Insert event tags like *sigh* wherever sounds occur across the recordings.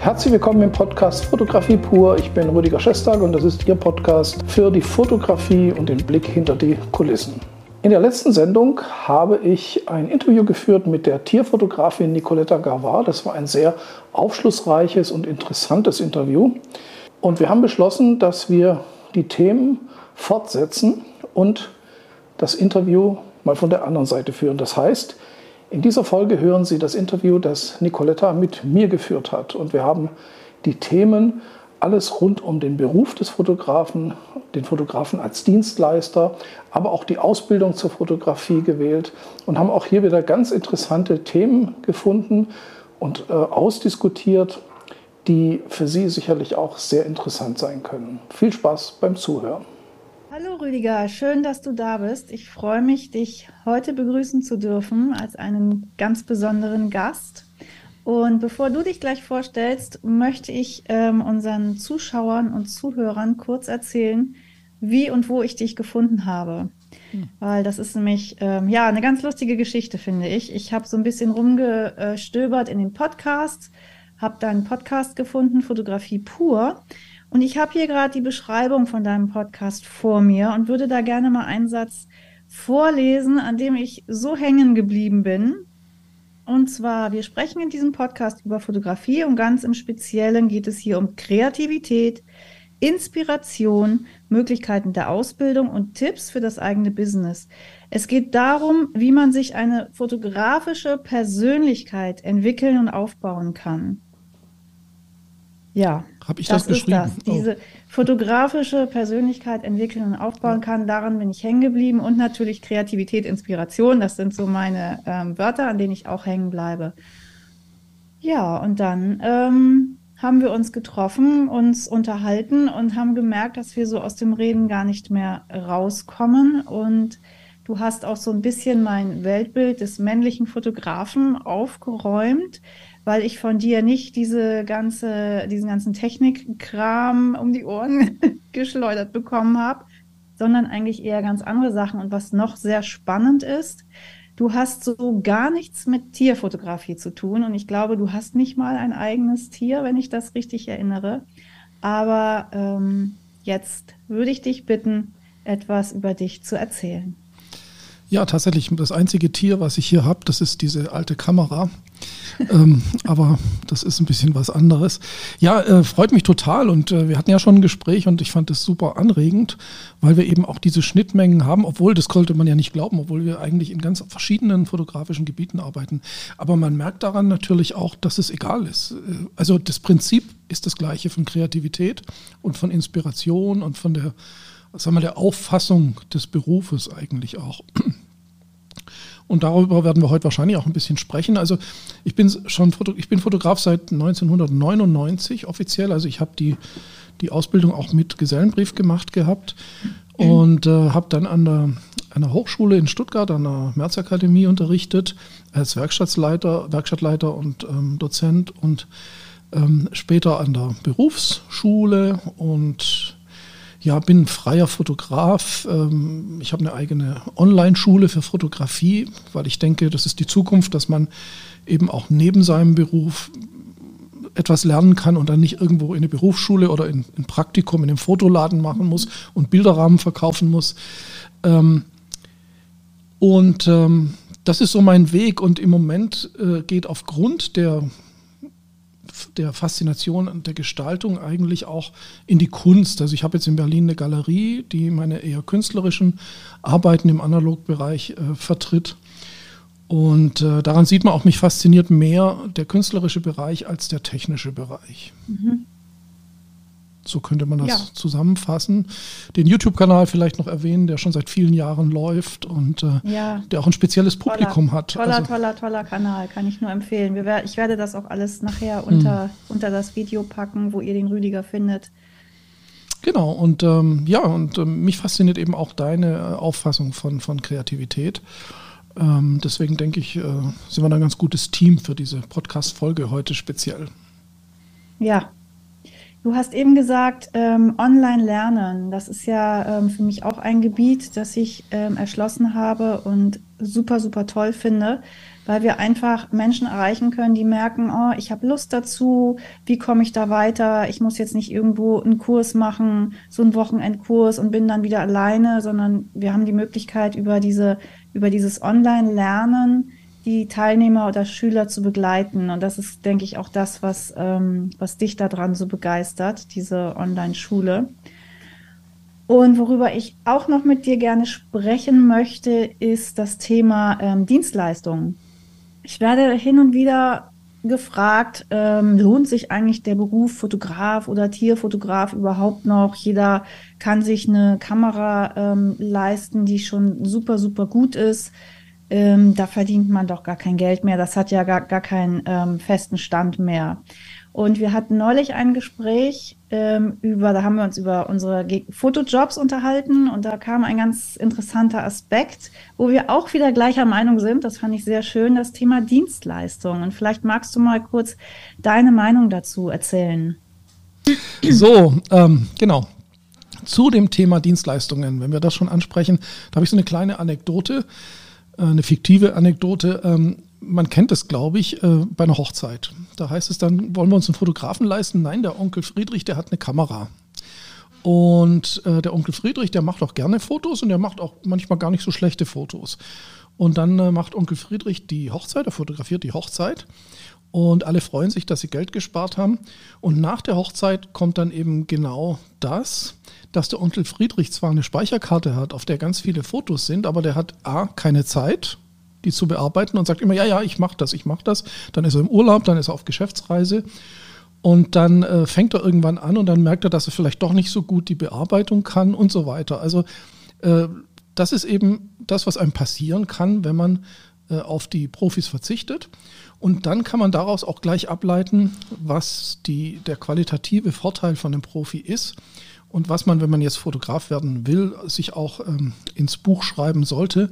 Herzlich willkommen im Podcast Fotografie pur. Ich bin Rüdiger Schestag und das ist Ihr Podcast für die Fotografie und den Blick hinter die Kulissen. In der letzten Sendung habe ich ein Interview geführt mit der Tierfotografin Nicoletta Gavard. Das war ein sehr aufschlussreiches und interessantes Interview. Und wir haben beschlossen, dass wir die Themen fortsetzen und das Interview mal von der anderen Seite führen. Das heißt, in dieser Folge hören Sie das Interview, das Nicoletta mit mir geführt hat. Und wir haben die Themen alles rund um den Beruf des Fotografen, den Fotografen als Dienstleister, aber auch die Ausbildung zur Fotografie gewählt und haben auch hier wieder ganz interessante Themen gefunden und äh, ausdiskutiert, die für Sie sicherlich auch sehr interessant sein können. Viel Spaß beim Zuhören. Hallo Rüdiger, schön, dass du da bist. Ich freue mich, dich heute begrüßen zu dürfen als einen ganz besonderen Gast. Und bevor du dich gleich vorstellst, möchte ich ähm, unseren Zuschauern und Zuhörern kurz erzählen, wie und wo ich dich gefunden habe. Hm. Weil das ist nämlich ähm, ja eine ganz lustige Geschichte, finde ich. Ich habe so ein bisschen rumgestöbert in den Podcasts, habe da einen Podcast gefunden, Fotografie pur. Und ich habe hier gerade die Beschreibung von deinem Podcast vor mir und würde da gerne mal einen Satz vorlesen, an dem ich so hängen geblieben bin. Und zwar, wir sprechen in diesem Podcast über Fotografie und ganz im Speziellen geht es hier um Kreativität, Inspiration, Möglichkeiten der Ausbildung und Tipps für das eigene Business. Es geht darum, wie man sich eine fotografische Persönlichkeit entwickeln und aufbauen kann. Ja, habe ich das, das geschrieben? Ist das. Diese oh. fotografische Persönlichkeit entwickeln und aufbauen kann, daran bin ich hängen geblieben und natürlich Kreativität, Inspiration, das sind so meine ähm, Wörter, an denen ich auch hängen bleibe. Ja, und dann ähm, haben wir uns getroffen, uns unterhalten und haben gemerkt, dass wir so aus dem Reden gar nicht mehr rauskommen und Du hast auch so ein bisschen mein Weltbild des männlichen Fotografen aufgeräumt weil ich von dir nicht diese ganze, diesen ganzen Technikkram um die Ohren *laughs* geschleudert bekommen habe, sondern eigentlich eher ganz andere Sachen. Und was noch sehr spannend ist, du hast so gar nichts mit Tierfotografie zu tun. Und ich glaube, du hast nicht mal ein eigenes Tier, wenn ich das richtig erinnere. Aber ähm, jetzt würde ich dich bitten, etwas über dich zu erzählen. Ja, tatsächlich. Das einzige Tier, was ich hier habe, das ist diese alte Kamera. Ähm, aber das ist ein bisschen was anderes. Ja, äh, freut mich total. Und äh, wir hatten ja schon ein Gespräch und ich fand das super anregend, weil wir eben auch diese Schnittmengen haben, obwohl, das konnte man ja nicht glauben, obwohl wir eigentlich in ganz verschiedenen fotografischen Gebieten arbeiten. Aber man merkt daran natürlich auch, dass es egal ist. Äh, also das Prinzip ist das gleiche von Kreativität und von Inspiration und von der sagen wir, der Auffassung des Berufes eigentlich auch. Und darüber werden wir heute wahrscheinlich auch ein bisschen sprechen. Also ich bin schon ich bin Fotograf seit 1999 offiziell. Also ich habe die, die Ausbildung auch mit Gesellenbrief gemacht gehabt und äh, habe dann an der, einer Hochschule in Stuttgart, an der Märzakademie unterrichtet, als Werkstattleiter, Werkstattleiter und ähm, Dozent und ähm, später an der Berufsschule und ja, bin freier Fotograf. Ähm, ich habe eine eigene Online-Schule für Fotografie, weil ich denke, das ist die Zukunft, dass man eben auch neben seinem Beruf etwas lernen kann und dann nicht irgendwo in eine Berufsschule oder in ein Praktikum in einem Fotoladen machen muss und Bilderrahmen verkaufen muss. Ähm, und ähm, das ist so mein Weg und im Moment äh, geht aufgrund der der Faszination und der Gestaltung eigentlich auch in die Kunst. Also ich habe jetzt in Berlin eine Galerie, die meine eher künstlerischen Arbeiten im Analogbereich äh, vertritt. Und äh, daran sieht man auch, mich fasziniert mehr der künstlerische Bereich als der technische Bereich. Mhm. So könnte man das ja. zusammenfassen. Den YouTube-Kanal vielleicht noch erwähnen, der schon seit vielen Jahren läuft und äh, ja. der auch ein spezielles Publikum toller, hat. Toller, also, toller, toller Kanal, kann ich nur empfehlen. Wir, ich werde das auch alles nachher unter, hm. unter das Video packen, wo ihr den Rüdiger findet. Genau, und ähm, ja, und ähm, mich fasziniert eben auch deine äh, Auffassung von, von Kreativität. Ähm, deswegen denke ich, äh, sind wir ein ganz gutes Team für diese Podcast-Folge heute speziell. Ja, Du hast eben gesagt, ähm, Online-Lernen. Das ist ja ähm, für mich auch ein Gebiet, das ich ähm, erschlossen habe und super, super toll finde. weil wir einfach Menschen erreichen können, die merken, oh, ich habe Lust dazu, wie komme ich da weiter? Ich muss jetzt nicht irgendwo einen Kurs machen, so einen Wochenendkurs und bin dann wieder alleine, sondern wir haben die Möglichkeit über diese über dieses Online-Lernen die Teilnehmer oder Schüler zu begleiten. Und das ist, denke ich, auch das, was, ähm, was dich daran so begeistert, diese Online-Schule. Und worüber ich auch noch mit dir gerne sprechen möchte, ist das Thema ähm, Dienstleistungen. Ich werde hin und wieder gefragt, ähm, lohnt sich eigentlich der Beruf Fotograf oder Tierfotograf überhaupt noch? Jeder kann sich eine Kamera ähm, leisten, die schon super, super gut ist ähm, da verdient man doch gar kein Geld mehr, das hat ja gar, gar keinen ähm, festen Stand mehr. Und wir hatten neulich ein Gespräch ähm, über, da haben wir uns über unsere Fotojobs unterhalten und da kam ein ganz interessanter Aspekt, wo wir auch wieder gleicher Meinung sind. Das fand ich sehr schön, das Thema Dienstleistung. Und vielleicht magst du mal kurz deine Meinung dazu erzählen. So, ähm, genau. Zu dem Thema Dienstleistungen, wenn wir das schon ansprechen, da habe ich so eine kleine Anekdote. Äh, eine fiktive Anekdote. Ähm, man kennt es, glaube ich, äh, bei einer Hochzeit. Da heißt es dann, wollen wir uns einen Fotografen leisten? Nein, der Onkel Friedrich, der hat eine Kamera. Und äh, der Onkel Friedrich, der macht auch gerne Fotos und der macht auch manchmal gar nicht so schlechte Fotos. Und dann macht Onkel Friedrich die Hochzeit, er fotografiert die Hochzeit. Und alle freuen sich, dass sie Geld gespart haben. Und nach der Hochzeit kommt dann eben genau das, dass der Onkel Friedrich zwar eine Speicherkarte hat, auf der ganz viele Fotos sind, aber der hat A, keine Zeit, die zu bearbeiten und sagt immer, ja, ja, ich mache das, ich mache das. Dann ist er im Urlaub, dann ist er auf Geschäftsreise und dann äh, fängt er irgendwann an und dann merkt er, dass er vielleicht doch nicht so gut die Bearbeitung kann und so weiter. Also äh, das ist eben das, was einem passieren kann, wenn man äh, auf die Profis verzichtet. Und dann kann man daraus auch gleich ableiten, was die, der qualitative Vorteil von einem Profi ist und was man, wenn man jetzt Fotograf werden will, sich auch ähm, ins Buch schreiben sollte.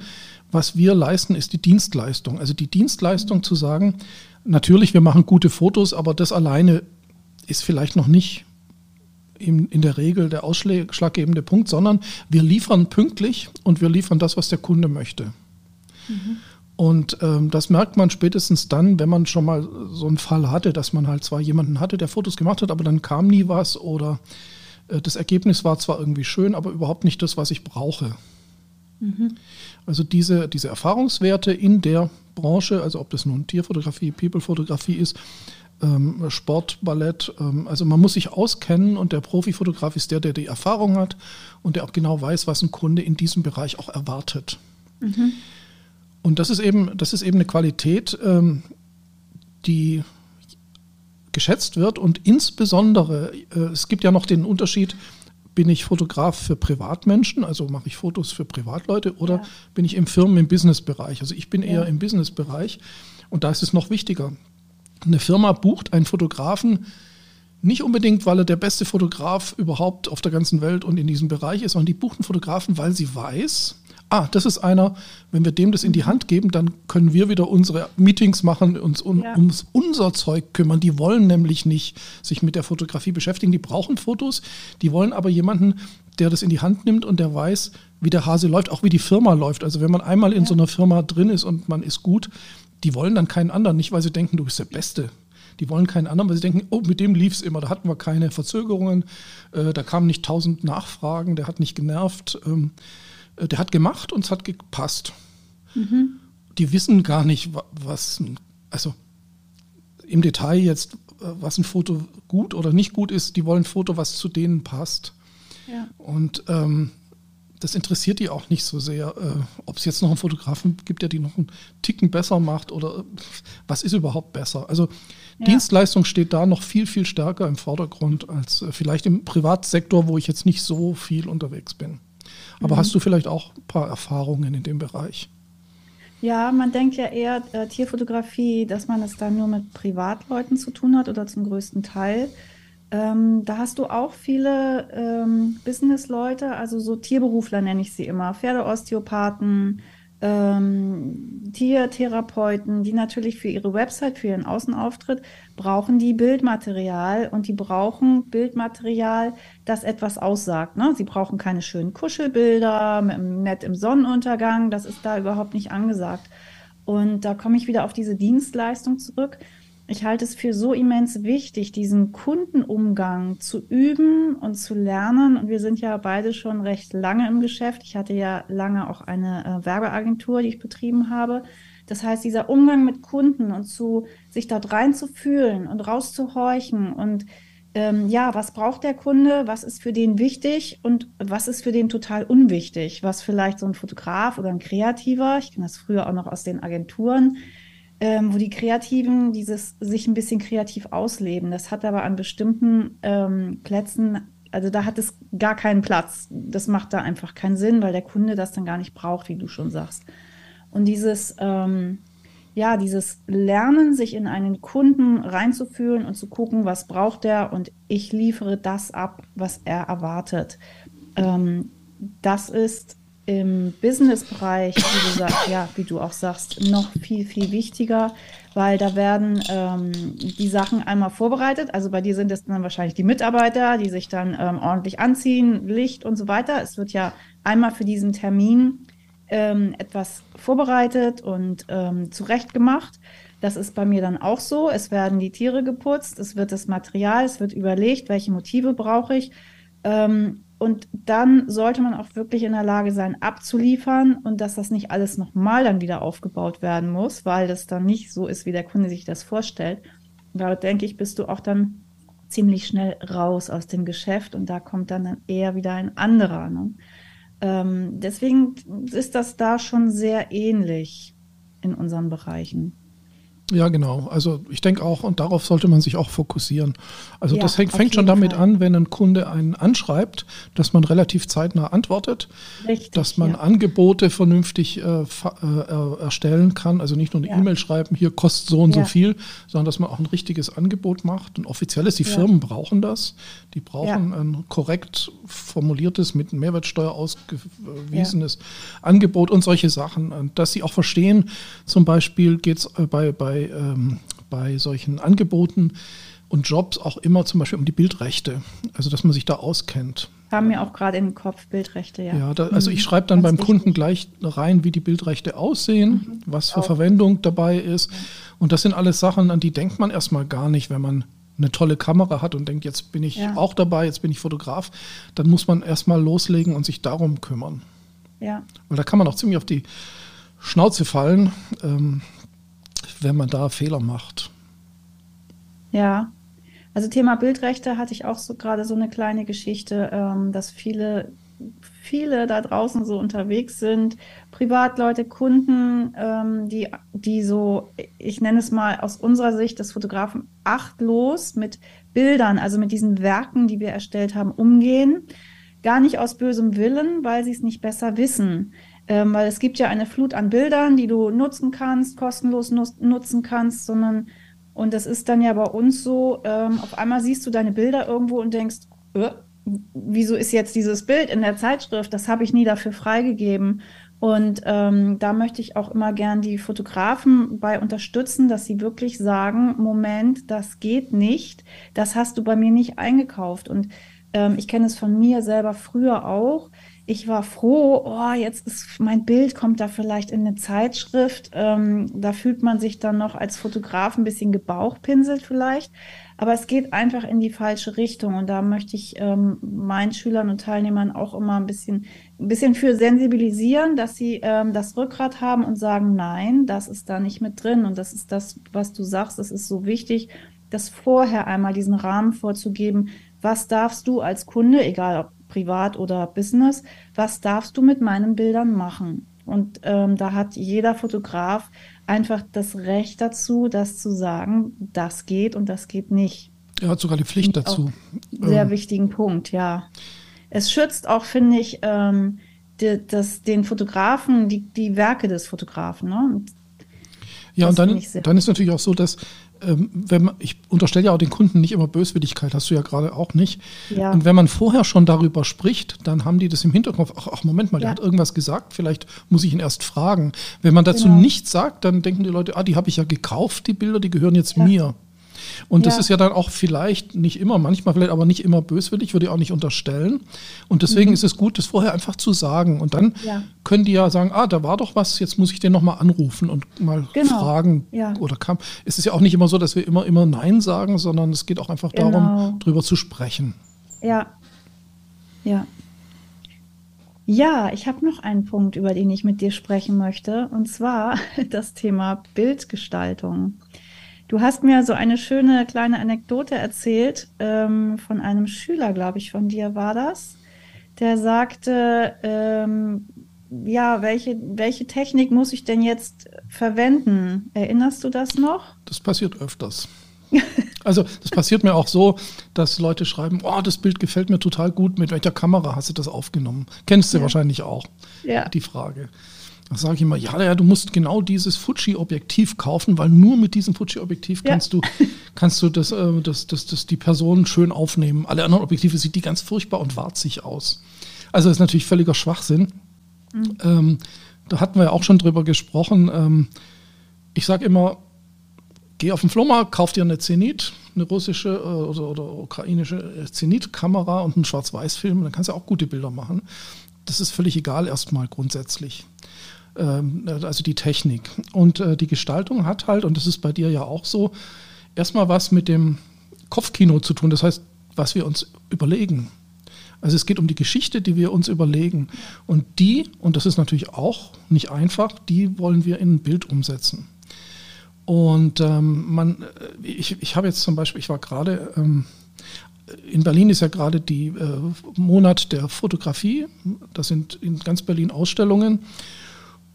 Was wir leisten, ist die Dienstleistung. Also die Dienstleistung zu sagen, natürlich, wir machen gute Fotos, aber das alleine ist vielleicht noch nicht in, in der Regel der ausschlaggebende Punkt, sondern wir liefern pünktlich und wir liefern das, was der Kunde möchte. Mhm. Und ähm, das merkt man spätestens dann, wenn man schon mal so einen Fall hatte, dass man halt zwar jemanden hatte, der Fotos gemacht hat, aber dann kam nie was oder das Ergebnis war zwar irgendwie schön, aber überhaupt nicht das, was ich brauche. Mhm. Also diese, diese Erfahrungswerte in der Branche, also ob das nun Tierfotografie, People-Fotografie ist, ähm, Sport, Ballett, ähm, also man muss sich auskennen und der Profifotograf ist der, der die Erfahrung hat und der auch genau weiß, was ein Kunde in diesem Bereich auch erwartet. Mhm. Und das ist eben, das ist eben eine Qualität, ähm, die geschätzt wird und insbesondere, äh, es gibt ja noch den Unterschied, bin ich Fotograf für Privatmenschen, also mache ich Fotos für Privatleute oder ja. bin ich im Firmen- im Businessbereich? Also ich bin ja. eher im Businessbereich und da ist es noch wichtiger. Eine Firma bucht einen Fotografen nicht unbedingt, weil er der beste Fotograf überhaupt auf der ganzen Welt und in diesem Bereich ist, sondern die buchen Fotografen, weil sie weiß, ah, das ist einer, wenn wir dem das in die Hand geben, dann können wir wieder unsere Meetings machen, uns um, ja. ums unser Zeug kümmern. Die wollen nämlich nicht sich mit der Fotografie beschäftigen, die brauchen Fotos, die wollen aber jemanden, der das in die Hand nimmt und der weiß, wie der Hase läuft, auch wie die Firma läuft. Also wenn man einmal in ja. so einer Firma drin ist und man ist gut, die wollen dann keinen anderen, nicht weil sie denken, du bist der Beste. Die wollen keinen anderen, weil sie denken, oh, mit dem lief es immer, da hatten wir keine Verzögerungen, äh, da kamen nicht tausend Nachfragen, der hat nicht genervt. Ähm, äh, der hat gemacht und es hat gepasst. Mhm. Die wissen gar nicht, was, also im Detail jetzt, äh, was ein Foto gut oder nicht gut ist. Die wollen ein Foto, was zu denen passt. Ja. Und ähm, das interessiert die auch nicht so sehr, äh, ob es jetzt noch einen Fotografen gibt, der die noch einen Ticken besser macht oder äh, was ist überhaupt besser. Also ja. Dienstleistung steht da noch viel, viel stärker im Vordergrund als äh, vielleicht im Privatsektor, wo ich jetzt nicht so viel unterwegs bin. Aber mhm. hast du vielleicht auch ein paar Erfahrungen in dem Bereich? Ja, man denkt ja eher äh, Tierfotografie, dass man es dann nur mit Privatleuten zu tun hat oder zum größten Teil. Ähm, da hast du auch viele ähm, Businessleute, also so Tierberufler nenne ich sie immer, Pferdeosteopathen, ähm, Tiertherapeuten, die natürlich für ihre Website, für ihren Außenauftritt, brauchen die Bildmaterial und die brauchen Bildmaterial, das etwas aussagt. Ne? Sie brauchen keine schönen Kuschelbilder, nett im Sonnenuntergang, das ist da überhaupt nicht angesagt. Und da komme ich wieder auf diese Dienstleistung zurück. Ich halte es für so immens wichtig, diesen Kundenumgang zu üben und zu lernen. Und wir sind ja beide schon recht lange im Geschäft. Ich hatte ja lange auch eine äh, Werbeagentur, die ich betrieben habe. Das heißt, dieser Umgang mit Kunden und zu sich dort reinzufühlen und rauszuhorchen und ähm, ja, was braucht der Kunde, was ist für den wichtig und was ist für den total unwichtig, was vielleicht so ein Fotograf oder ein Kreativer, ich kenne das früher auch noch aus den Agenturen, ähm, wo die Kreativen dieses sich ein bisschen kreativ ausleben. Das hat aber an bestimmten ähm, Plätzen, also da hat es gar keinen Platz. Das macht da einfach keinen Sinn, weil der Kunde das dann gar nicht braucht, wie du schon sagst. Und dieses, ähm, ja, dieses Lernen, sich in einen Kunden reinzufühlen und zu gucken, was braucht er und ich liefere das ab, was er erwartet. Ähm, das ist im Business-Bereich, wie, du ja, wie du auch sagst, noch viel, viel wichtiger, weil da werden ähm, die Sachen einmal vorbereitet. Also bei dir sind es dann wahrscheinlich die Mitarbeiter, die sich dann ähm, ordentlich anziehen, Licht und so weiter. Es wird ja einmal für diesen Termin ähm, etwas vorbereitet und ähm, zurechtgemacht. Das ist bei mir dann auch so. Es werden die Tiere geputzt, es wird das Material, es wird überlegt, welche Motive brauche ich. Ähm, und dann sollte man auch wirklich in der Lage sein, abzuliefern und dass das nicht alles nochmal dann wieder aufgebaut werden muss, weil das dann nicht so ist, wie der Kunde sich das vorstellt. Da denke ich, bist du auch dann ziemlich schnell raus aus dem Geschäft und da kommt dann, dann eher wieder ein anderer. Ne? Ähm, deswegen ist das da schon sehr ähnlich in unseren Bereichen. Ja, genau. Also ich denke auch, und darauf sollte man sich auch fokussieren. Also ja, das fängt, fängt schon damit Fall. an, wenn ein Kunde einen anschreibt, dass man relativ zeitnah antwortet, Richtig, dass man ja. Angebote vernünftig äh, äh, erstellen kann. Also nicht nur eine ja. E-Mail schreiben, hier kostet so und so viel, sondern dass man auch ein richtiges Angebot macht. Und offiziell ist, die Firmen brauchen das. Die brauchen ein korrekt formuliertes, mit Mehrwertsteuer ausgewiesenes Angebot und solche Sachen. Und dass sie auch verstehen, zum Beispiel geht es äh, bei, bei bei, ähm, bei solchen Angeboten und Jobs auch immer zum Beispiel um die Bildrechte. Also dass man sich da auskennt. Haben wir auch gerade in den Kopf Bildrechte, ja. Ja, da, also ich schreibe dann Ganz beim. Kunden gleich rein, wie die Bildrechte aussehen, mhm. was für auch. Verwendung dabei ist. Und das sind alles Sachen, an die denkt man erstmal gar nicht, wenn man eine tolle Kamera hat und denkt, jetzt bin ich ja. auch dabei, jetzt bin ich Fotograf. Dann muss man erstmal loslegen und sich darum kümmern. Ja. Weil da kann man auch ziemlich auf die Schnauze fallen. Ähm, wenn man da Fehler macht. Ja, also Thema Bildrechte hatte ich auch so gerade so eine kleine Geschichte, ähm, dass viele, viele da draußen so unterwegs sind, Privatleute, Kunden, ähm, die, die so, ich nenne es mal aus unserer Sicht des Fotografen achtlos mit Bildern, also mit diesen Werken, die wir erstellt haben, umgehen. Gar nicht aus bösem Willen, weil sie es nicht besser wissen. Ähm, weil es gibt ja eine Flut an Bildern, die du nutzen kannst, kostenlos nutz nutzen kannst, sondern und das ist dann ja bei uns so, ähm, auf einmal siehst du deine Bilder irgendwo und denkst, äh, wieso ist jetzt dieses Bild in der Zeitschrift? Das habe ich nie dafür freigegeben. Und ähm, da möchte ich auch immer gern die Fotografen bei unterstützen, dass sie wirklich sagen, Moment, das geht nicht, das hast du bei mir nicht eingekauft. Und ähm, ich kenne es von mir selber früher auch ich war froh, oh, jetzt ist mein Bild, kommt da vielleicht in eine Zeitschrift. Ähm, da fühlt man sich dann noch als Fotograf ein bisschen gebauchpinselt vielleicht. Aber es geht einfach in die falsche Richtung. Und da möchte ich ähm, meinen Schülern und Teilnehmern auch immer ein bisschen, ein bisschen für sensibilisieren, dass sie ähm, das Rückgrat haben und sagen, nein, das ist da nicht mit drin. Und das ist das, was du sagst, das ist so wichtig, das vorher einmal diesen Rahmen vorzugeben. Was darfst du als Kunde, egal ob privat oder Business, was darfst du mit meinen Bildern machen? Und ähm, da hat jeder Fotograf einfach das Recht dazu, das zu sagen, das geht und das geht nicht. Er hat sogar die Pflicht dazu. Sehr ähm. wichtigen Punkt, ja. Es schützt auch, finde ich, ähm, die, das, den Fotografen, die, die Werke des Fotografen. Ne? Ja, und dann, dann ist natürlich auch so, dass wenn man, ich unterstelle ja auch den Kunden nicht immer Böswilligkeit, hast du ja gerade auch nicht. Ja. Und wenn man vorher schon darüber spricht, dann haben die das im Hinterkopf, ach, ach Moment mal, ja. der hat irgendwas gesagt, vielleicht muss ich ihn erst fragen. Wenn man dazu genau. nichts sagt, dann denken die Leute, ah, die habe ich ja gekauft, die Bilder, die gehören jetzt ja. mir. Und ja. das ist ja dann auch vielleicht nicht immer, manchmal vielleicht aber nicht immer böswillig, würde ich auch nicht unterstellen. Und deswegen mhm. ist es gut, das vorher einfach zu sagen. Und dann ja. können die ja sagen, ah, da war doch was, jetzt muss ich den nochmal anrufen und mal genau. fragen. Ja. Oder kam. Es ist ja auch nicht immer so, dass wir immer, immer Nein sagen, sondern es geht auch einfach genau. darum, drüber zu sprechen. Ja. Ja. Ja, ich habe noch einen Punkt, über den ich mit dir sprechen möchte, und zwar *laughs* das Thema Bildgestaltung. Du hast mir so eine schöne kleine Anekdote erzählt ähm, von einem Schüler, glaube ich, von dir war das, der sagte, ähm, ja, welche, welche Technik muss ich denn jetzt verwenden? Erinnerst du das noch? Das passiert öfters. *laughs* Also das passiert mir auch so, dass Leute schreiben, oh, das Bild gefällt mir total gut, mit welcher Kamera hast du das aufgenommen? Kennst du ja. wahrscheinlich auch, ja. die Frage. Da sage ich immer, ja, ja, du musst genau dieses Fuji-Objektiv kaufen, weil nur mit diesem Fuji-Objektiv ja. kannst du, kannst du das, äh, das, das, das, die Person schön aufnehmen. Alle anderen Objektive sieht die ganz furchtbar und warzig aus. Also das ist natürlich völliger Schwachsinn. Mhm. Ähm, da hatten wir ja auch schon drüber gesprochen. Ähm, ich sage immer, geh auf den Flohmarkt, kauf dir eine Zenit, eine russische äh, oder, oder ukrainische Zenit-Kamera und einen Schwarz-Weiß-Film, dann kannst du auch gute Bilder machen. Das ist völlig egal erstmal grundsätzlich. Ähm, also die Technik. Und äh, die Gestaltung hat halt, und das ist bei dir ja auch so, erstmal was mit dem Kopfkino zu tun. Das heißt, was wir uns überlegen. Also es geht um die Geschichte, die wir uns überlegen. Und die, und das ist natürlich auch nicht einfach, die wollen wir in ein Bild umsetzen. Und ähm, man, äh, ich, ich habe jetzt zum Beispiel, ich war gerade, ähm, in Berlin ist ja gerade die äh, Monat der Fotografie. Das sind in ganz Berlin Ausstellungen.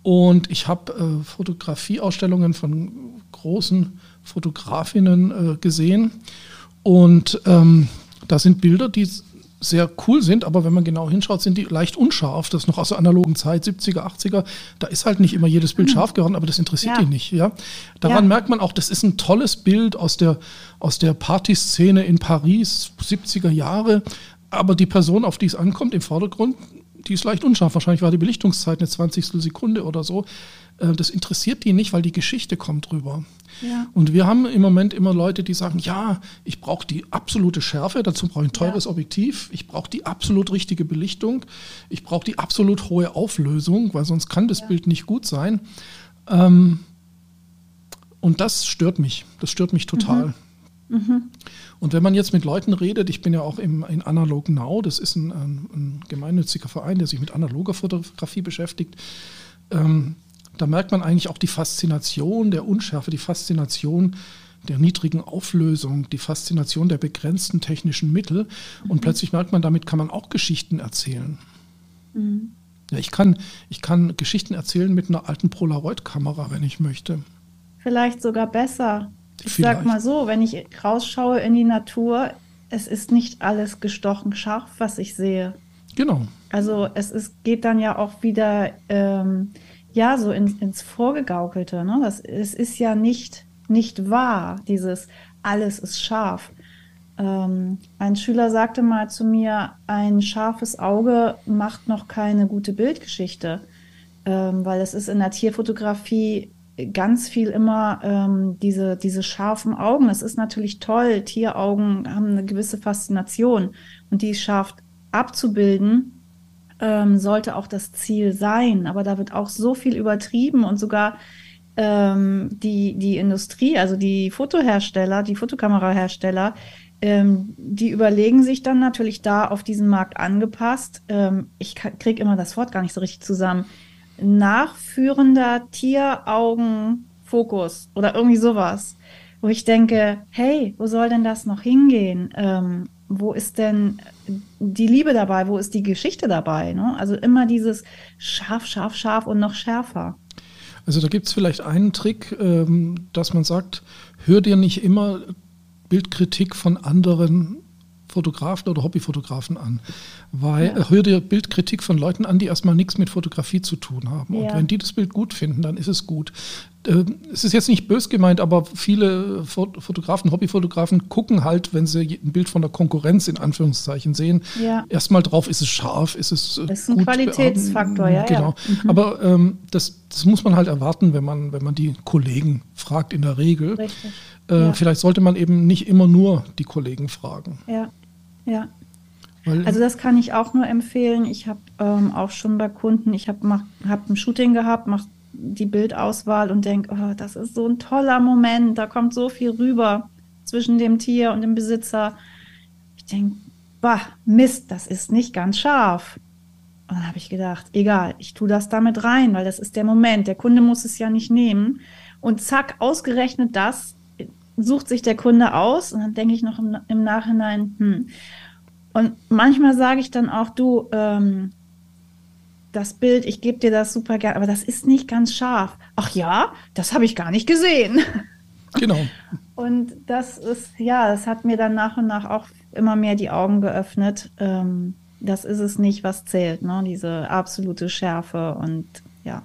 Und ich habe äh, Fotografieausstellungen von großen Fotografinnen äh, gesehen. Und ähm, da sind Bilder, die sehr cool sind, aber wenn man genau hinschaut, sind die leicht unscharf. Das ist noch aus der analogen Zeit, 70er, 80er. Da ist halt nicht immer jedes Bild mhm. scharf geworden, aber das interessiert ja. die nicht. Ja? Daran ja. merkt man auch, das ist ein tolles Bild aus der, aus der Partyszene in Paris, 70er Jahre. Aber die Person, auf die es ankommt, im Vordergrund, die ist leicht unscharf. Wahrscheinlich war die Belichtungszeit eine 20. Sekunde oder so. Äh, das interessiert die nicht, weil die Geschichte kommt drüber. Ja. Und wir haben im Moment immer Leute, die sagen, ja, ich brauche die absolute Schärfe, dazu brauche ich ein teures ja. Objektiv, ich brauche die absolut richtige Belichtung, ich brauche die absolut hohe Auflösung, weil sonst kann das ja. Bild nicht gut sein. Ähm, und das stört mich, das stört mich total. Mhm. Mhm. Und wenn man jetzt mit Leuten redet, ich bin ja auch im, in Analog Now, das ist ein, ein, ein gemeinnütziger Verein, der sich mit analoger Fotografie beschäftigt, ähm, da merkt man eigentlich auch die Faszination der Unschärfe, die Faszination der niedrigen Auflösung, die Faszination der begrenzten technischen Mittel. Und mhm. plötzlich merkt man, damit kann man auch Geschichten erzählen. Mhm. Ja, ich, kann, ich kann Geschichten erzählen mit einer alten Polaroid-Kamera, wenn ich möchte. Vielleicht sogar besser. Ich Vielleicht. sag mal so, wenn ich rausschaue in die Natur, es ist nicht alles gestochen scharf, was ich sehe. Genau. Also es ist, geht dann ja auch wieder ähm, ja, so in, ins Vorgegaukelte. Ne? Das, es ist ja nicht, nicht wahr, dieses alles ist scharf. Ähm, ein Schüler sagte mal zu mir, ein scharfes Auge macht noch keine gute Bildgeschichte, ähm, weil es ist in der Tierfotografie ganz viel immer ähm, diese, diese scharfen Augen. Es ist natürlich toll, Tieraugen haben eine gewisse Faszination und die scharf abzubilden, ähm, sollte auch das Ziel sein. Aber da wird auch so viel übertrieben und sogar ähm, die, die Industrie, also die Fotohersteller, die Fotokamerahersteller, ähm, die überlegen sich dann natürlich da auf diesen Markt angepasst. Ähm, ich kriege immer das Wort gar nicht so richtig zusammen. Nachführender Tieraugenfokus oder irgendwie sowas, wo ich denke, hey, wo soll denn das noch hingehen? Ähm, wo ist denn die Liebe dabei? Wo ist die Geschichte dabei? Ne? Also immer dieses scharf, scharf, scharf und noch schärfer. Also da gibt es vielleicht einen Trick, ähm, dass man sagt, hör dir nicht immer Bildkritik von anderen Fotografen oder Hobbyfotografen an. Weil ja. hör dir Bildkritik von Leuten an, die erstmal nichts mit Fotografie zu tun haben. Ja. Und wenn die das Bild gut finden, dann ist es gut. äh, es ist jetzt nicht bös gemeint, aber viele Fotografen, Hobbyfotografen gucken halt, wenn sie ein Bild von der Konkurrenz in Anführungszeichen sehen, ja. erstmal drauf, ist es scharf, ist es. Äh, das ist ein Qualitätsfaktor, ja. Genau. Mhm. Aber ähm, das, das, muss man halt erwarten, wenn man, wenn man die Kollegen fragt, in der Regel. Richtig. Äh, ja. Vielleicht sollte man eben nicht immer nur die Kollegen fragen. Ja, ja. Weil also das kann ich auch nur empfehlen. Ich habe ähm, auch schon bei Kunden, ich habe hab ein Shooting gehabt, mache die Bildauswahl und denke, oh, das ist so ein toller Moment, da kommt so viel rüber zwischen dem Tier und dem Besitzer. Ich denke, bah, Mist, das ist nicht ganz scharf. Und dann habe ich gedacht, egal, ich tue das damit rein, weil das ist der Moment. Der Kunde muss es ja nicht nehmen. Und zack, ausgerechnet das sucht sich der Kunde aus. Und dann denke ich noch im, im Nachhinein, hm. Und manchmal sage ich dann auch, du, ähm, das Bild, ich gebe dir das super gern, aber das ist nicht ganz scharf. Ach ja, das habe ich gar nicht gesehen. *laughs* Genau. Und das ist, ja, das hat mir dann nach und nach auch immer mehr die Augen geöffnet. Ähm, das ist es nicht, was zählt, ne? diese absolute Schärfe und ja.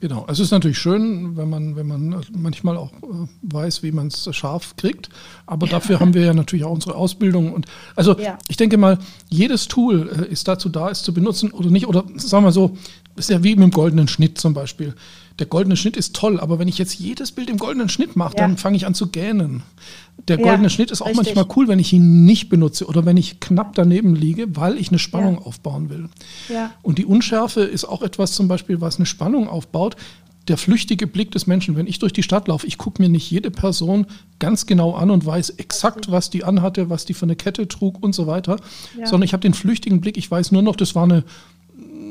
Genau, es ist natürlich schön, wenn man, wenn man manchmal auch äh, weiß, wie man es scharf kriegt. Aber dafür haben wir ja natürlich auch unsere Ausbildung. Und also ja. ich denke mal, jedes Tool äh, ist dazu da, es zu benutzen oder nicht. Oder sagen wir so, ist ja wie mit dem goldenen Schnitt zum Beispiel der goldene Schnitt ist toll, aber wenn ich jetzt jedes Bild im goldenen Schnitt mache, ja. dann fange ich an zu gähnen. Der goldene ja, Schnitt ist auch richtig. manchmal cool, wenn ich ihn nicht benutze oder wenn ich knapp daneben liege, weil ich eine Spannung ja. aufbauen will. Und die Unschärfe ist auch etwas zum Beispiel, was eine Spannung aufbaut. Der flüchtige Blick des Menschen, wenn ich durch die Stadt laufe, ich gucke mir nicht jede Person ganz genau an und weiß exakt, was die anhatte, was die für eine Kette trug und so weiter, sondern ich habe den flüchtigen Blick, ich weiß nur noch, das war, eine,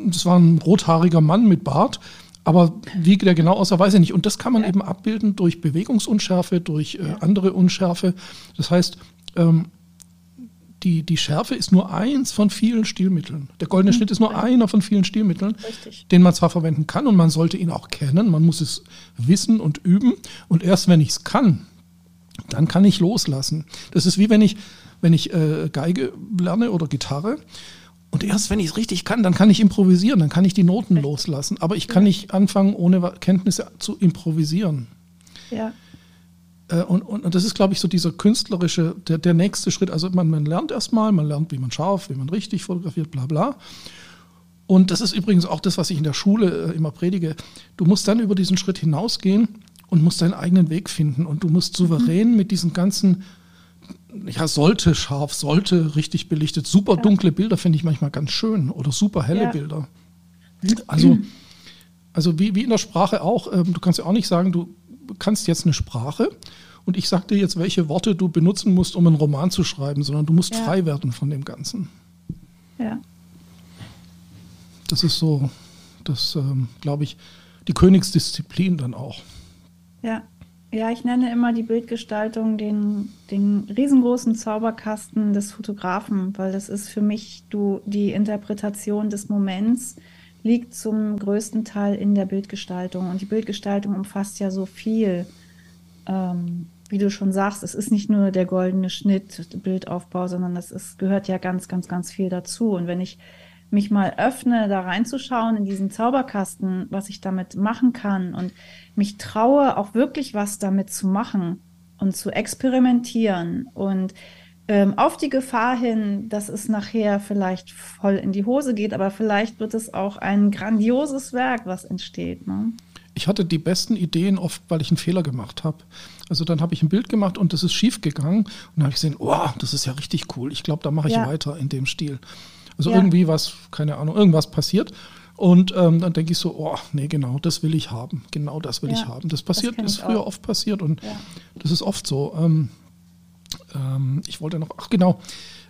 das war ein rothaariger Mann mit Bart aber wie der genau aussah, weiß ich nicht. Und das kann man eben abbilden durch Bewegungsunschärfe, durch äh, andere Unschärfe. Das heißt, ähm, die, die Schärfe ist nur eins von vielen Stilmitteln. Der goldene mhm. Schnitt ist nur einer von vielen Stilmitteln, Richtig. den man zwar verwenden kann und man sollte ihn auch kennen, man muss es wissen und üben. Und erst wenn ich es kann, dann kann ich loslassen. Das ist wie wenn ich, wenn ich äh, Geige lerne oder Gitarre und erst wenn ich es richtig kann, dann kann ich improvisieren, dann kann ich die Noten loslassen. Aber ich kann ja. nicht anfangen, ohne Kenntnisse zu improvisieren. Ja. Äh, und, und, und, das ist, glaube ich, so dieser künstlerische, der, der nächste Schritt. Also man, man lernt erstmal, man lernt, wie man scharf, wie man richtig fotografiert, bla bla. Und das ist übrigens auch das, was ich in der Schule äh, immer predige. Du musst dann über diesen Schritt hinausgehen und musst deinen eigenen Weg finden. Und du musst souverän mhm. mit diesen ganzen ja, sollte scharf, sollte richtig belichtet. Super ja. dunkle Bilder finde ich manchmal ganz schön oder super helle ja. Bilder. Also, also wie, wie in der Sprache auch, ähm, du kannst ja auch nicht sagen, du kannst jetzt eine Sprache und ich sage dir jetzt, welche Worte du benutzen musst, um einen Roman zu schreiben, sondern du musst ja. frei werden von dem Ganzen. Ja. Das ist so, das ähm, glaube ich, die Königsdisziplin dann auch. Ja. Ja, ich nenne immer die Bildgestaltung den, den riesengroßen Zauberkasten des Fotografen, weil das ist für mich du, die Interpretation des Moments liegt zum größten Teil in der Bildgestaltung. Und die Bildgestaltung umfasst ja so viel. Ähm, wie du schon sagst, es ist nicht nur der goldene Schnitt, Bildaufbau, sondern es ist, gehört ja ganz, ganz, ganz viel dazu. Und wenn ich mich mal öffne, da reinzuschauen in diesen Zauberkasten, was ich damit machen kann und mich traue, auch wirklich was damit zu machen und zu experimentieren und ähm, auf die Gefahr hin, dass es nachher vielleicht voll in die Hose geht, aber vielleicht wird es auch ein grandioses Werk, was entsteht. Ne? Ich hatte die besten Ideen oft, weil ich einen Fehler gemacht habe. Also dann habe ich ein Bild gemacht und das ist schief gegangen und dann habe ich gesehen, oh, das ist ja richtig cool. Ich glaube, da mache ich ja. weiter in dem Stil. Also ja. irgendwie was, keine Ahnung, irgendwas passiert. Und ähm, dann denke ich so, oh, nee, genau, das will ich haben. Genau das will ja, ich haben. Das passiert, das ist früher auch. oft passiert und ja. das ist oft so. Ähm, ähm, ich wollte noch, ach genau,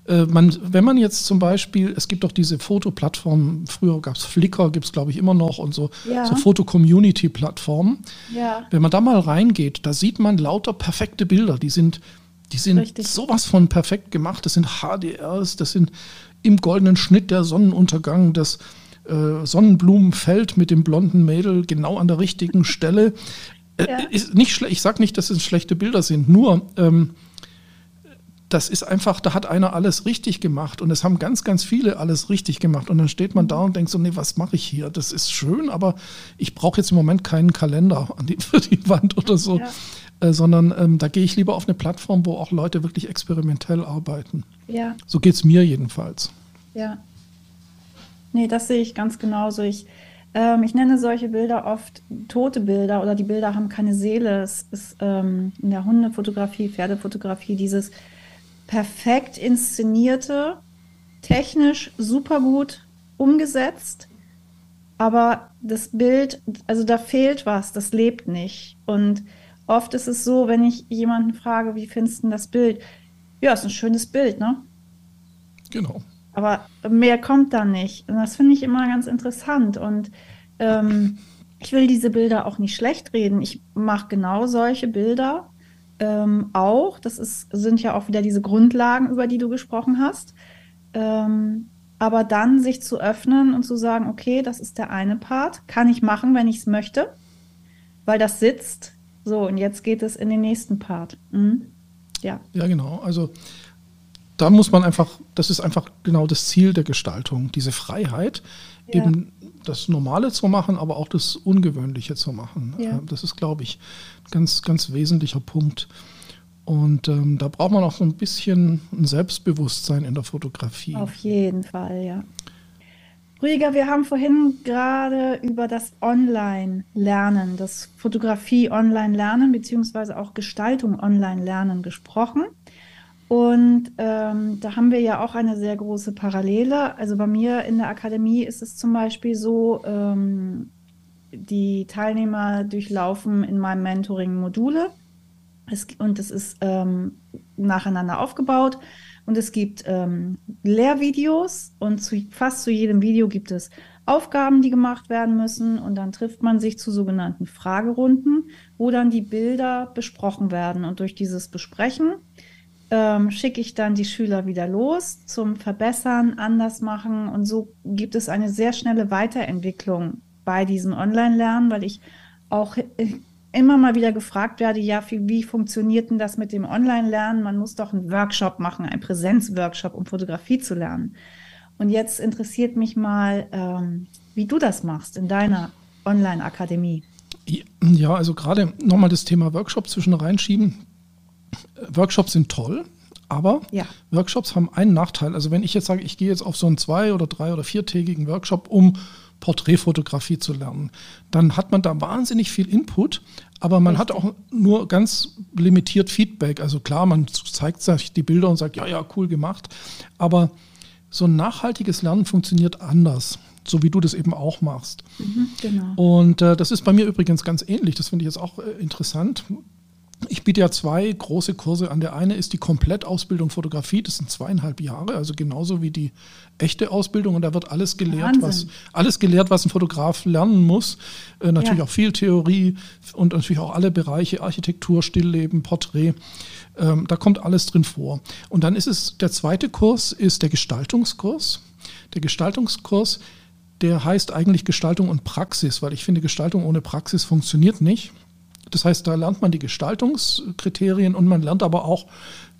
äh, man, wenn man jetzt zum Beispiel, es gibt doch diese Fotoplattformen, früher gab es Flickr, gibt es glaube ich immer noch und so, ja. so Foto-Community-Plattformen. Ja. Wenn man da mal reingeht, da sieht man lauter perfekte Bilder, die sind, die sind Richtig. sowas von perfekt gemacht. Das sind HDRs, das sind im goldenen Schnitt der Sonnenuntergang, das äh, Sonnenblumenfeld mit dem blonden Mädel genau an der richtigen *laughs* Stelle. Äh, ja. ist nicht ich sage nicht, dass es schlechte Bilder sind, nur ähm, das ist einfach, da hat einer alles richtig gemacht und es haben ganz, ganz viele alles richtig gemacht. Und dann steht man da und denkt so, nee, was mache ich hier? Das ist schön, aber ich brauche jetzt im Moment keinen Kalender an die, *laughs* für die Wand oder so. Ja. Äh, sondern ähm, da gehe ich lieber auf eine Plattform, wo auch Leute wirklich experimentell arbeiten. Ja. So geht es mir jedenfalls. Ja. Nee, das sehe ich ganz genauso. Ich, ähm, ich nenne solche Bilder oft tote Bilder oder die Bilder haben keine Seele. Es ist ähm, in der Hundefotografie, Pferdefotografie dieses perfekt inszenierte, technisch super gut umgesetzt, aber das Bild, also da fehlt was, das lebt nicht. Und oft ist es so, wenn ich jemanden frage, wie findest du das Bild? Ja, ist ein schönes Bild, ne? Genau. Aber mehr kommt da nicht. Und das finde ich immer ganz interessant. Und ähm, ich will diese Bilder auch nicht schlecht reden. Ich mache genau solche Bilder ähm, auch. Das ist, sind ja auch wieder diese Grundlagen, über die du gesprochen hast. Ähm, aber dann sich zu öffnen und zu sagen, okay, das ist der eine Part, kann ich machen, wenn ich es möchte, weil das sitzt. So, und jetzt geht es in den nächsten Part. Mhm. Ja. Ja, genau. Also da muss man einfach, das ist einfach genau das Ziel der Gestaltung, diese Freiheit, ja. eben das Normale zu machen, aber auch das Ungewöhnliche zu machen. Ja. Das ist, glaube ich, ein ganz, ganz wesentlicher Punkt. Und ähm, da braucht man auch so ein bisschen ein Selbstbewusstsein in der Fotografie. Auf jeden Fall, ja. Rüdiger, wir haben vorhin gerade über das Online-Lernen, das Fotografie-Online-Lernen beziehungsweise auch Gestaltung Online-Lernen gesprochen. Und ähm, da haben wir ja auch eine sehr große Parallele. Also bei mir in der Akademie ist es zum Beispiel so, ähm, die Teilnehmer durchlaufen in meinem Mentoring Module. Es, und es ist ähm, nacheinander aufgebaut. Und es gibt ähm, Lehrvideos und zu, fast zu jedem Video gibt es Aufgaben, die gemacht werden müssen. Und dann trifft man sich zu sogenannten Fragerunden, wo dann die Bilder besprochen werden. Und durch dieses Besprechen ähm, schicke ich dann die Schüler wieder los zum Verbessern, anders machen. Und so gibt es eine sehr schnelle Weiterentwicklung bei diesem Online-Lernen, weil ich auch immer mal wieder gefragt werde, ja, wie, wie funktioniert denn das mit dem Online-Lernen? Man muss doch einen Workshop machen, einen Präsenzworkshop, um Fotografie zu lernen. Und jetzt interessiert mich mal, ähm, wie du das machst in deiner Online-Akademie. Ja, also gerade nochmal das Thema Workshop zwischen reinschieben. Workshops sind toll, aber ja. Workshops haben einen Nachteil. Also wenn ich jetzt sage, ich gehe jetzt auf so einen zwei- oder drei- oder viertägigen Workshop, um Porträtfotografie zu lernen, dann hat man da wahnsinnig viel Input, aber man Richtig. hat auch nur ganz limitiert Feedback. Also klar, man zeigt sich die Bilder und sagt, ja, ja, cool gemacht, aber so ein nachhaltiges Lernen funktioniert anders so wie du das eben auch machst. Mhm, genau. Und äh, das ist bei mir übrigens ganz ähnlich. Das finde ich jetzt auch äh, interessant. Ich biete ja zwei große Kurse an. Der eine ist die Komplettausbildung Fotografie, das sind zweieinhalb Jahre, also genauso wie die echte Ausbildung. Und da wird alles gelehrt, was alles gelehrt, was ein Fotograf lernen muss. Äh, natürlich ja. auch viel Theorie und natürlich auch alle Bereiche, Architektur, Stillleben, Porträt. Ähm, da kommt alles drin vor. Und dann ist es, der zweite Kurs ist der Gestaltungskurs. Der Gestaltungskurs, der heißt eigentlich Gestaltung und Praxis, weil ich finde, Gestaltung ohne Praxis funktioniert nicht. Das heißt, da lernt man die Gestaltungskriterien und man lernt aber auch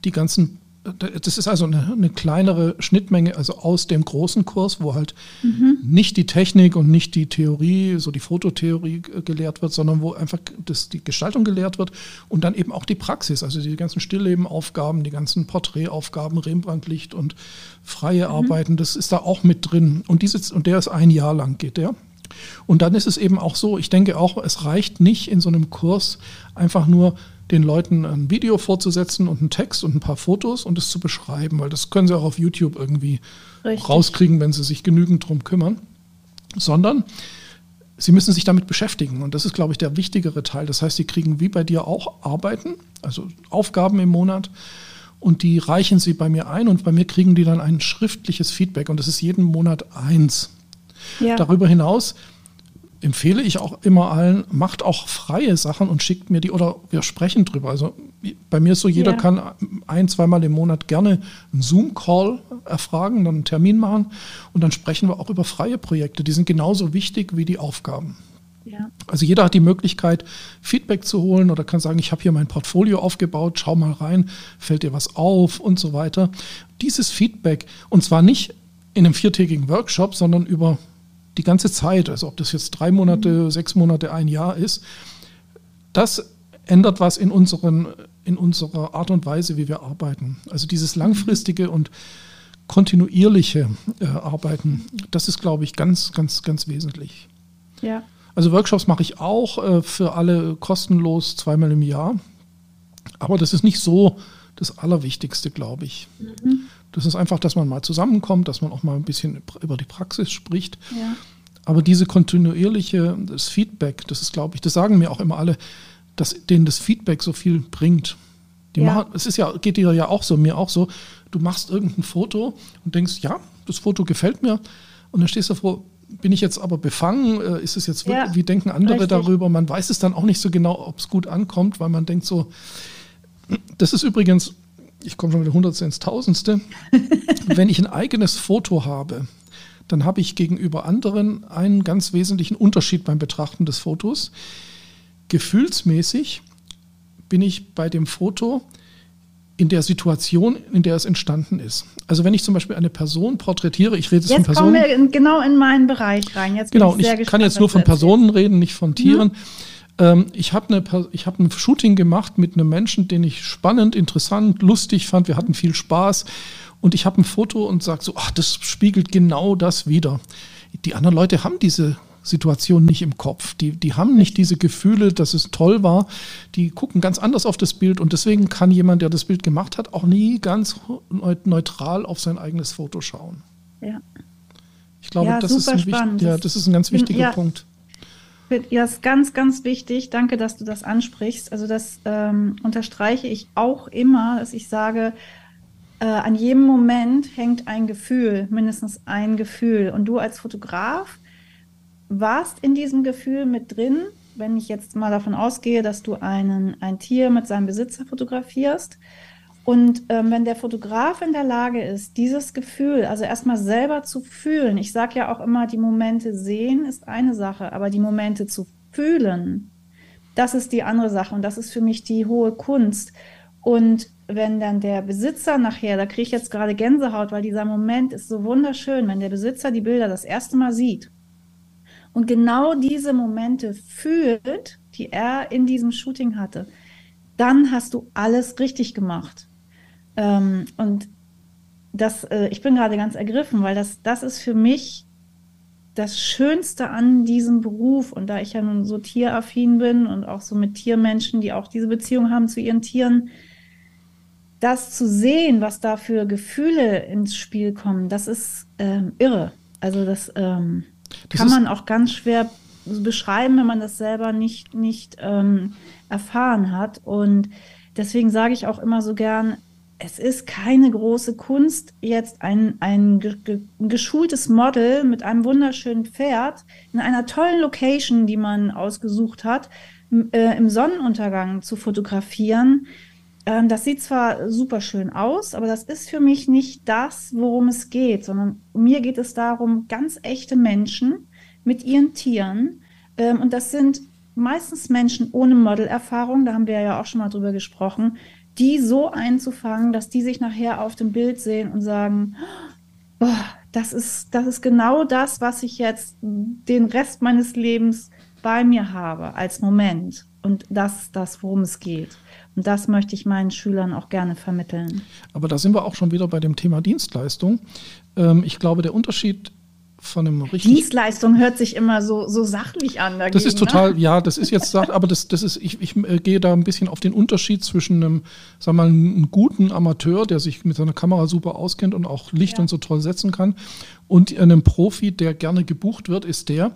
die ganzen das ist also eine, eine, kleinere Schnittmenge, also aus dem großen Kurs, wo halt mhm. nicht die Technik und nicht die Theorie, so die Fototheorie gelehrt wird, sondern wo einfach das, die Gestaltung gelehrt wird und dann eben auch die Praxis, also die ganzen Stilllebenaufgaben, die ganzen Porträtaufgaben, Rembrandtlicht und freie mhm. Arbeiten, das ist da auch mit drin. Und, dieses, und der ist ein Jahr lang, geht der. Und dann ist es eben auch so, ich denke auch, es reicht nicht in so einem Kurs einfach nur den Leuten ein Video vorzusetzen und einen Text und ein paar Fotos und es zu beschreiben, weil das können sie auch auf YouTube irgendwie Richtig. rauskriegen, wenn sie sich genügend drum kümmern, sondern sie müssen sich damit beschäftigen und das ist, glaube ich, der wichtigere Teil. Das heißt, sie kriegen wie bei dir auch Arbeiten, also Aufgaben im Monat und die reichen sie bei mir ein und bei mir kriegen die dann ein schriftliches Feedback und das ist jeden Monat eins. Ja. Darüber hinaus empfehle ich auch immer allen, macht auch freie Sachen und schickt mir die oder wir sprechen drüber. Also bei mir ist so, jeder ja. kann ein, zweimal im Monat gerne einen Zoom-Call erfragen, dann einen Termin machen und dann sprechen wir auch über freie Projekte. Die sind genauso wichtig wie die Aufgaben. Ja. Also jeder hat die Möglichkeit, Feedback zu holen oder kann sagen, ich habe hier mein Portfolio aufgebaut, schau mal rein, fällt dir was auf und so weiter. Dieses Feedback, und zwar nicht in einem viertägigen Workshop, sondern über die ganze Zeit, also ob das jetzt drei Monate, sechs Monate, ein Jahr ist, das ändert was in, unseren, in unserer Art und Weise, wie wir arbeiten. Also dieses langfristige und kontinuierliche äh, Arbeiten, das ist, glaube ich, ganz, ganz, ganz wesentlich. Ja. Also Workshops mache ich auch äh, für alle kostenlos zweimal im Jahr. Aber das ist nicht so das Allerwichtigste, glaube ich. Mhm. Das ist einfach, dass man mal zusammenkommt, dass man auch mal ein bisschen über die Praxis spricht. Ja. Aber diese kontinuierliche, das Feedback, das ist, glaube ich, das sagen mir auch immer alle, dass denen das Feedback so viel bringt. Die ja. machen, es ist ja, geht dir ja auch so, mir auch so. Du machst irgendein Foto und denkst, ja, das Foto gefällt mir. Und dann stehst du vor, bin ich jetzt aber befangen? Äh, ist es jetzt wirklich, ja, wie denken andere richtig. darüber? Man weiß es dann auch nicht so genau, ob es gut ankommt, weil man denkt so, das ist übrigens, ich komme schon wieder Hundertste ins Tausendste, *laughs* wenn ich ein eigenes Foto habe, dann habe ich gegenüber anderen einen ganz wesentlichen Unterschied beim Betrachten des Fotos. Gefühlsmäßig bin ich bei dem Foto in der Situation, in der es entstanden ist. Also wenn ich zum Beispiel eine Person porträtiere, ich rede jetzt, jetzt von Personen. Jetzt kommen wir genau in meinen Bereich rein. Jetzt genau, ich, ich kann jetzt nur von Personen reden, nicht von Tieren. Mhm. Ähm, ich habe hab ein Shooting gemacht mit einem Menschen, den ich spannend, interessant, lustig fand. Wir hatten viel Spaß. Und ich habe ein Foto und sage so, ach, das spiegelt genau das wieder. Die anderen Leute haben diese Situation nicht im Kopf. Die, die haben nicht diese Gefühle, dass es toll war. Die gucken ganz anders auf das Bild und deswegen kann jemand, der das Bild gemacht hat, auch nie ganz neutral auf sein eigenes Foto schauen. Ja. Ich glaube, ja, das, ist ein, ja, das ist ein ganz wichtiger ja, Punkt. Ja, ist ganz, ganz wichtig. Danke, dass du das ansprichst. Also das ähm, unterstreiche ich auch immer, dass ich sage, äh, an jedem Moment hängt ein Gefühl, mindestens ein Gefühl. Und du als Fotograf warst in diesem Gefühl mit drin, wenn ich jetzt mal davon ausgehe, dass du einen, ein Tier mit seinem Besitzer fotografierst. Und ähm, wenn der Fotograf in der Lage ist, dieses Gefühl, also erstmal selber zu fühlen, ich sage ja auch immer, die Momente sehen ist eine Sache, aber die Momente zu fühlen, das ist die andere Sache. Und das ist für mich die hohe Kunst. Und wenn dann der Besitzer nachher, da kriege ich jetzt gerade Gänsehaut, weil dieser Moment ist so wunderschön, wenn der Besitzer die Bilder das erste Mal sieht und genau diese Momente fühlt, die er in diesem Shooting hatte, dann hast du alles richtig gemacht. Ähm, und das, äh, ich bin gerade ganz ergriffen, weil das, das ist für mich das Schönste an diesem Beruf. Und da ich ja nun so tieraffin bin und auch so mit Tiermenschen, die auch diese Beziehung haben zu ihren Tieren, das zu sehen, was da für Gefühle ins Spiel kommen, das ist ähm, irre. Also das, ähm, das kann man auch ganz schwer beschreiben, wenn man das selber nicht, nicht ähm, erfahren hat. Und deswegen sage ich auch immer so gern, es ist keine große Kunst, jetzt ein, ein geschultes Model mit einem wunderschönen Pferd in einer tollen Location, die man ausgesucht hat, äh, im Sonnenuntergang zu fotografieren. Ähm, das sieht zwar super schön aus, aber das ist für mich nicht das, worum es geht, sondern mir geht es darum, ganz echte Menschen mit ihren Tieren. Ähm, und das sind meistens Menschen ohne Modelerfahrung, da haben wir ja auch schon mal drüber gesprochen, die so einzufangen, dass die sich nachher auf dem Bild sehen und sagen, oh, das ist, das ist genau das, was ich jetzt den Rest meines Lebens bei mir habe als Moment. Und das ist das, worum es geht. Und das möchte ich meinen Schülern auch gerne vermitteln. Aber da sind wir auch schon wieder bei dem Thema Dienstleistung. Ähm, ich glaube, der Unterschied von einem richtigen. Dienstleistung hört sich immer so, so sachlich an. Dagegen, das ist total, ne? ja, das ist jetzt, aber das, das ist, ich, ich äh, gehe da ein bisschen auf den Unterschied zwischen einem, wir mal, einem guten Amateur, der sich mit seiner Kamera super auskennt und auch Licht ja. und so toll setzen kann, und einem Profi, der gerne gebucht wird, ist der,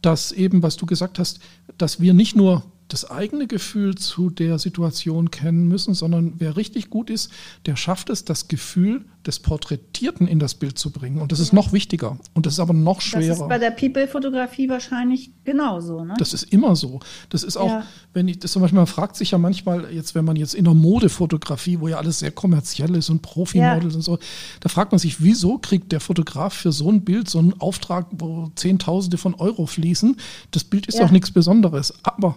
dass eben, was du gesagt hast, dass wir nicht nur das eigene Gefühl zu der Situation kennen müssen, sondern wer richtig gut ist, der schafft es, das Gefühl des Porträtierten in das Bild zu bringen. Und das ist noch wichtiger. Und das ist aber noch schwerer. Das ist bei der People-Fotografie wahrscheinlich genauso. Ne? Das ist immer so. Das ist auch, ja. wenn ich das zum Beispiel, man fragt sich ja manchmal, jetzt, wenn man jetzt in der Modefotografie, wo ja alles sehr kommerziell ist und Profimodels ja. und so, da fragt man sich, wieso kriegt der Fotograf für so ein Bild so einen Auftrag, wo Zehntausende von Euro fließen? Das Bild ist ja. doch nichts Besonderes. Aber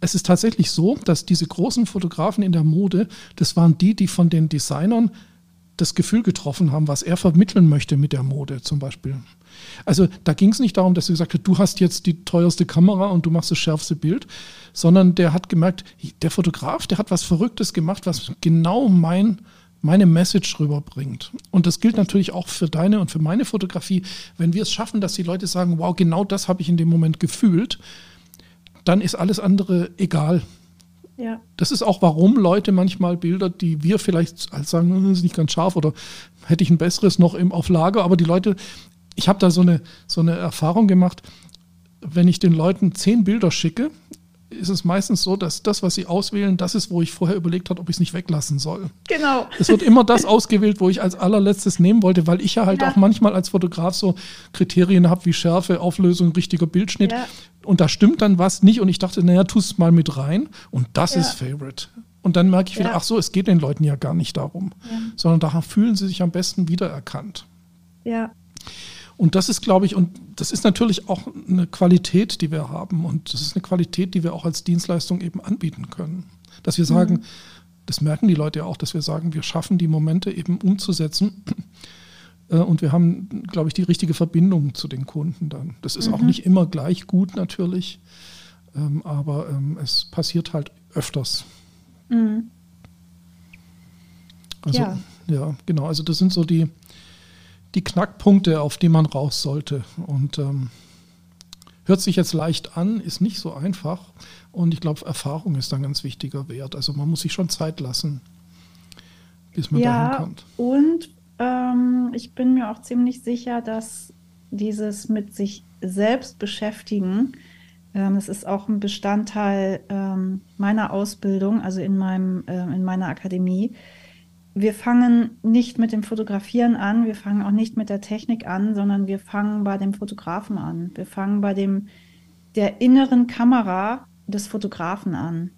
es ist tatsächlich so, dass diese großen Fotografen in der Mode, das waren die, die von den Designern das Gefühl getroffen haben, was er vermitteln möchte mit der Mode zum Beispiel. Also da ging es nicht darum, dass er gesagt hat, du hast jetzt die teuerste Kamera und du machst das schärfste Bild, sondern der hat gemerkt, der Fotograf, der hat was Verrücktes gemacht, was genau mein, meine Message rüberbringt. Und das gilt natürlich auch für deine und für meine Fotografie. Wenn wir es schaffen, dass die Leute sagen, wow, genau das habe ich in dem Moment gefühlt, dann ist alles andere egal. Ja. Das ist auch, warum Leute manchmal Bilder, die wir vielleicht als sagen, das hm, ist nicht ganz scharf oder hätte ich ein besseres noch im, auf Lager, aber die Leute, ich habe da so eine, so eine Erfahrung gemacht, wenn ich den Leuten zehn Bilder schicke, ist es meistens so, dass das, was sie auswählen, das ist, wo ich vorher überlegt habe, ob ich es nicht weglassen soll. Genau. Es wird immer das ausgewählt, wo ich als allerletztes nehmen wollte, weil ich ja halt ja. auch manchmal als Fotograf so Kriterien habe wie Schärfe, Auflösung, richtiger Bildschnitt. Ja. Und da stimmt dann was nicht und ich dachte, naja, tu es mal mit rein und das ja. ist Favorite. Und dann merke ich wieder, ach so, es geht den Leuten ja gar nicht darum, sondern da fühlen sie sich am besten wiedererkannt. Ja. Und das ist, glaube ich, und das ist natürlich auch eine Qualität, die wir haben. Und das ist eine Qualität, die wir auch als Dienstleistung eben anbieten können. Dass wir sagen, mhm. das merken die Leute ja auch, dass wir sagen, wir schaffen die Momente eben umzusetzen. Äh, und wir haben, glaube ich, die richtige Verbindung zu den Kunden dann. Das ist mhm. auch nicht immer gleich gut natürlich, ähm, aber ähm, es passiert halt öfters. Mhm. Also, ja. ja, genau. Also das sind so die, die Knackpunkte, auf die man raus sollte. Und ähm, hört sich jetzt leicht an, ist nicht so einfach. Und ich glaube, Erfahrung ist ein ganz wichtiger Wert. Also man muss sich schon Zeit lassen, bis man ja, dahin kommt. Und ähm, ich bin mir auch ziemlich sicher, dass dieses mit sich selbst beschäftigen, ähm, das ist auch ein Bestandteil ähm, meiner Ausbildung, also in, meinem, äh, in meiner Akademie wir fangen nicht mit dem Fotografieren an, wir fangen auch nicht mit der Technik an, sondern wir fangen bei dem Fotografen an. Wir fangen bei dem der inneren Kamera des Fotografen an.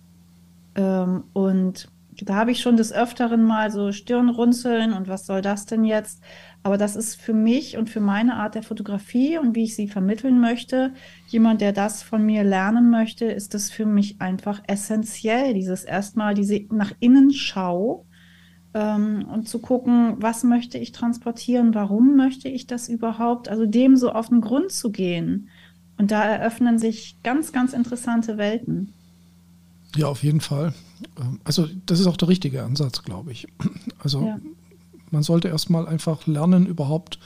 Ähm, und da habe ich schon des Öfteren mal so Stirnrunzeln und was soll das denn jetzt? Aber das ist für mich und für meine Art der Fotografie und wie ich sie vermitteln möchte, jemand, der das von mir lernen möchte, ist das für mich einfach essentiell, dieses erstmal diese nach innen Schau ähm, und zu gucken, was möchte ich transportieren, warum möchte ich das überhaupt, also dem so auf den Grund zu gehen. Und da eröffnen sich ganz, ganz interessante Welten. Ja, auf jeden Fall. Ähm, also das ist auch der richtige Ansatz, glaube ich. Also ja. man sollte erstmal einfach lernen, überhaupt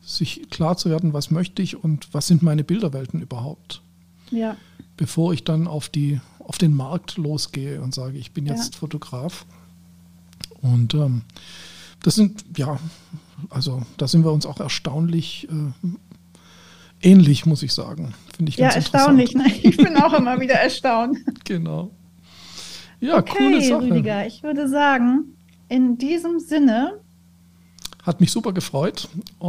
sich klar zu werden, was möchte ich und was sind meine Bilderwelten überhaupt. Ja. Bevor ich dann auf, die, auf den Markt losgehe und sage, ich bin jetzt ja. Fotograf. Und ähm, das sind, ja, also da sind wir uns auch erstaunlich äh, ähnlich, muss ich sagen. Finde ich ja, ganz erstaunlich. Ne? Ich bin auch immer wieder erstaunt. *laughs* Genau. Ja, okay, coole Sache. Rüdiger, ich würde sagen, in diesem Sinne. Hat mich super gefreut.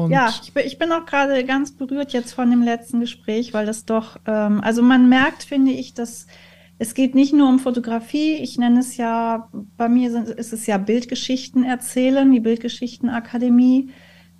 Ja, ich bin, ich bin auch gerade ganz berührt jetzt von dem letzten Gespräch, weil das doch, ähm, also man merkt, finde ich, dass es geht nicht nur um Fotografie, ich nenne es ja, bei mir ist es ja Bildgeschichten erzählen, die Bildgeschichtenakademie.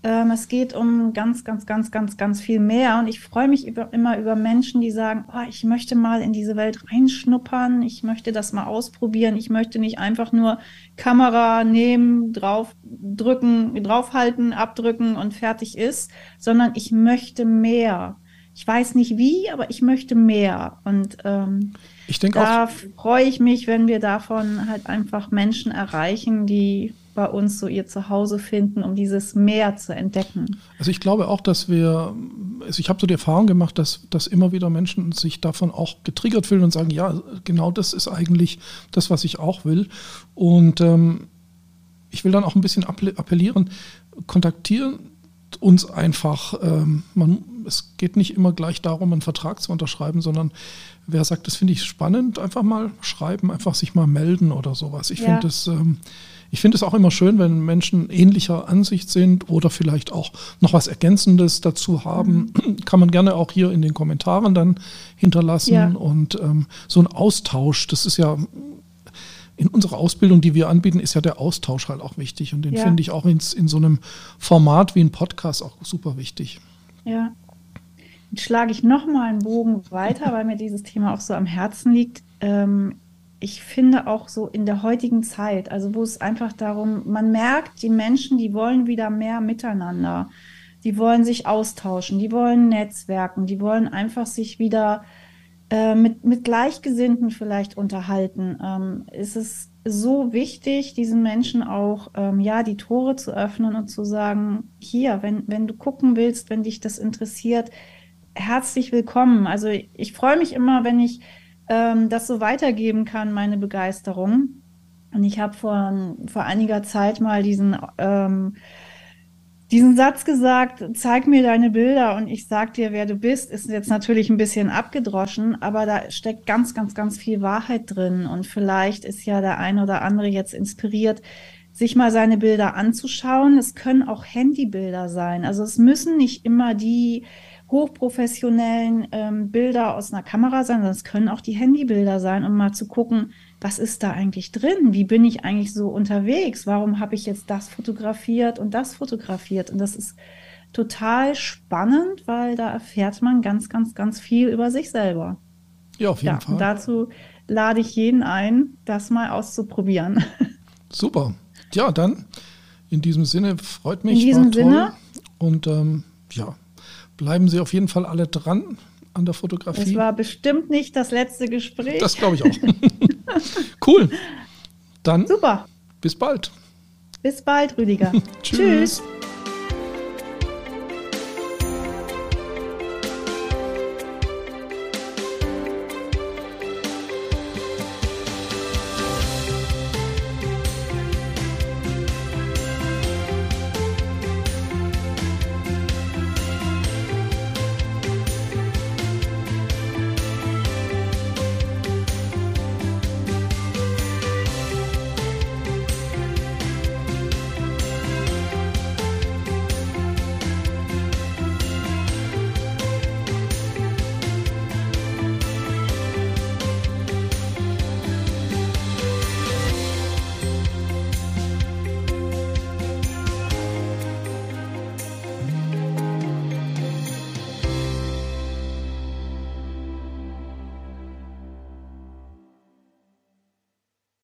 Ähm, es geht um ganz, ganz, ganz, ganz, ganz viel mehr. Und ich freue mich über, immer über Menschen, die sagen, oh, ich möchte mal in diese Welt reinschnuppern, ich möchte das mal ausprobieren, ich möchte nicht einfach nur Kamera nehmen, draufdrücken, draufhalten, abdrücken und fertig ist, sondern ich möchte mehr. Ich weiß nicht wie, aber ich möchte mehr. Und ähm, ich denke da freue ich mich, wenn wir davon halt einfach Menschen erreichen, die bei uns so ihr Zuhause finden, um dieses Meer zu entdecken. Also ich glaube auch, dass wir, also ich habe so die Erfahrung gemacht, dass, dass immer wieder Menschen sich davon auch getriggert fühlen und sagen, ja, genau das ist eigentlich das, was ich auch will. Und ähm, ich will dann auch ein bisschen appellieren, kontaktieren uns einfach, ähm, man, es geht nicht immer gleich darum, einen Vertrag zu unterschreiben, sondern wer sagt, das finde ich spannend, einfach mal schreiben, einfach sich mal melden oder sowas. Ich ja. finde es ähm, ich finde es auch immer schön, wenn Menschen ähnlicher Ansicht sind oder vielleicht auch noch was Ergänzendes dazu haben. Mhm. *clears throat* Kann man gerne auch hier in den Kommentaren dann hinterlassen. Ja. Und ähm, so ein Austausch, das ist ja in unserer Ausbildung, die wir anbieten, ist ja der Austausch halt auch wichtig. Und den ja. finde ich auch in, in so einem Format wie ein Podcast auch super wichtig. Ja. Jetzt schlage ich nochmal einen Bogen weiter, weil mir dieses Thema auch so am Herzen liegt. Ähm, ich finde auch so in der heutigen Zeit, also wo es einfach darum, man merkt, die Menschen, die wollen wieder mehr miteinander. Die wollen sich austauschen, die wollen Netzwerken, die wollen einfach sich wieder äh, mit, mit Gleichgesinnten vielleicht unterhalten. Ähm, ist es so wichtig, diesen Menschen auch ähm, ja die Tore zu öffnen und zu sagen, hier, wenn, wenn du gucken willst, wenn dich das interessiert, herzlich willkommen. Also ich, freue mich immer, wenn ich ähm, das so weitergeben kann, meine Begeisterung. Und ich habe vor, vor einiger Zeit mal diesen, ähm, diesen Satz gesagt, zeig mir deine Bilder und ich sag dir, wer du bist, ist jetzt natürlich ein bisschen abgedroschen, aber da steckt ganz, ganz, ganz viel Wahrheit drin. Und vielleicht ist ja der ein oder andere jetzt inspiriert, sich mal seine Bilder anzuschauen. Es können auch Handybilder sein. Also es müssen nicht immer die hochprofessionellen ähm, Bilder aus einer Kamera sein, sondern es können auch die Handybilder sein, um mal zu gucken, was ist da eigentlich drin? Wie bin ich eigentlich so unterwegs? Warum habe ich jetzt das fotografiert und das fotografiert? Und das ist total spannend, weil da erfährt man ganz, ganz, ganz viel über sich selber. Ja, auf jeden ja, Fall. Und dazu lade ich jeden ein, das mal auszuprobieren. *laughs* Super. Ja, dann in diesem Sinne freut mich. In diesem Sinne. Und ähm, ja, bleiben Sie auf jeden Fall alle dran an der Fotografie. Es war bestimmt nicht das letzte Gespräch. Das glaube ich auch. *laughs* *laughs* cool. Dann Super. Bis bald. Bis bald, Rüdiger. *laughs* Tschüss. Tschüss.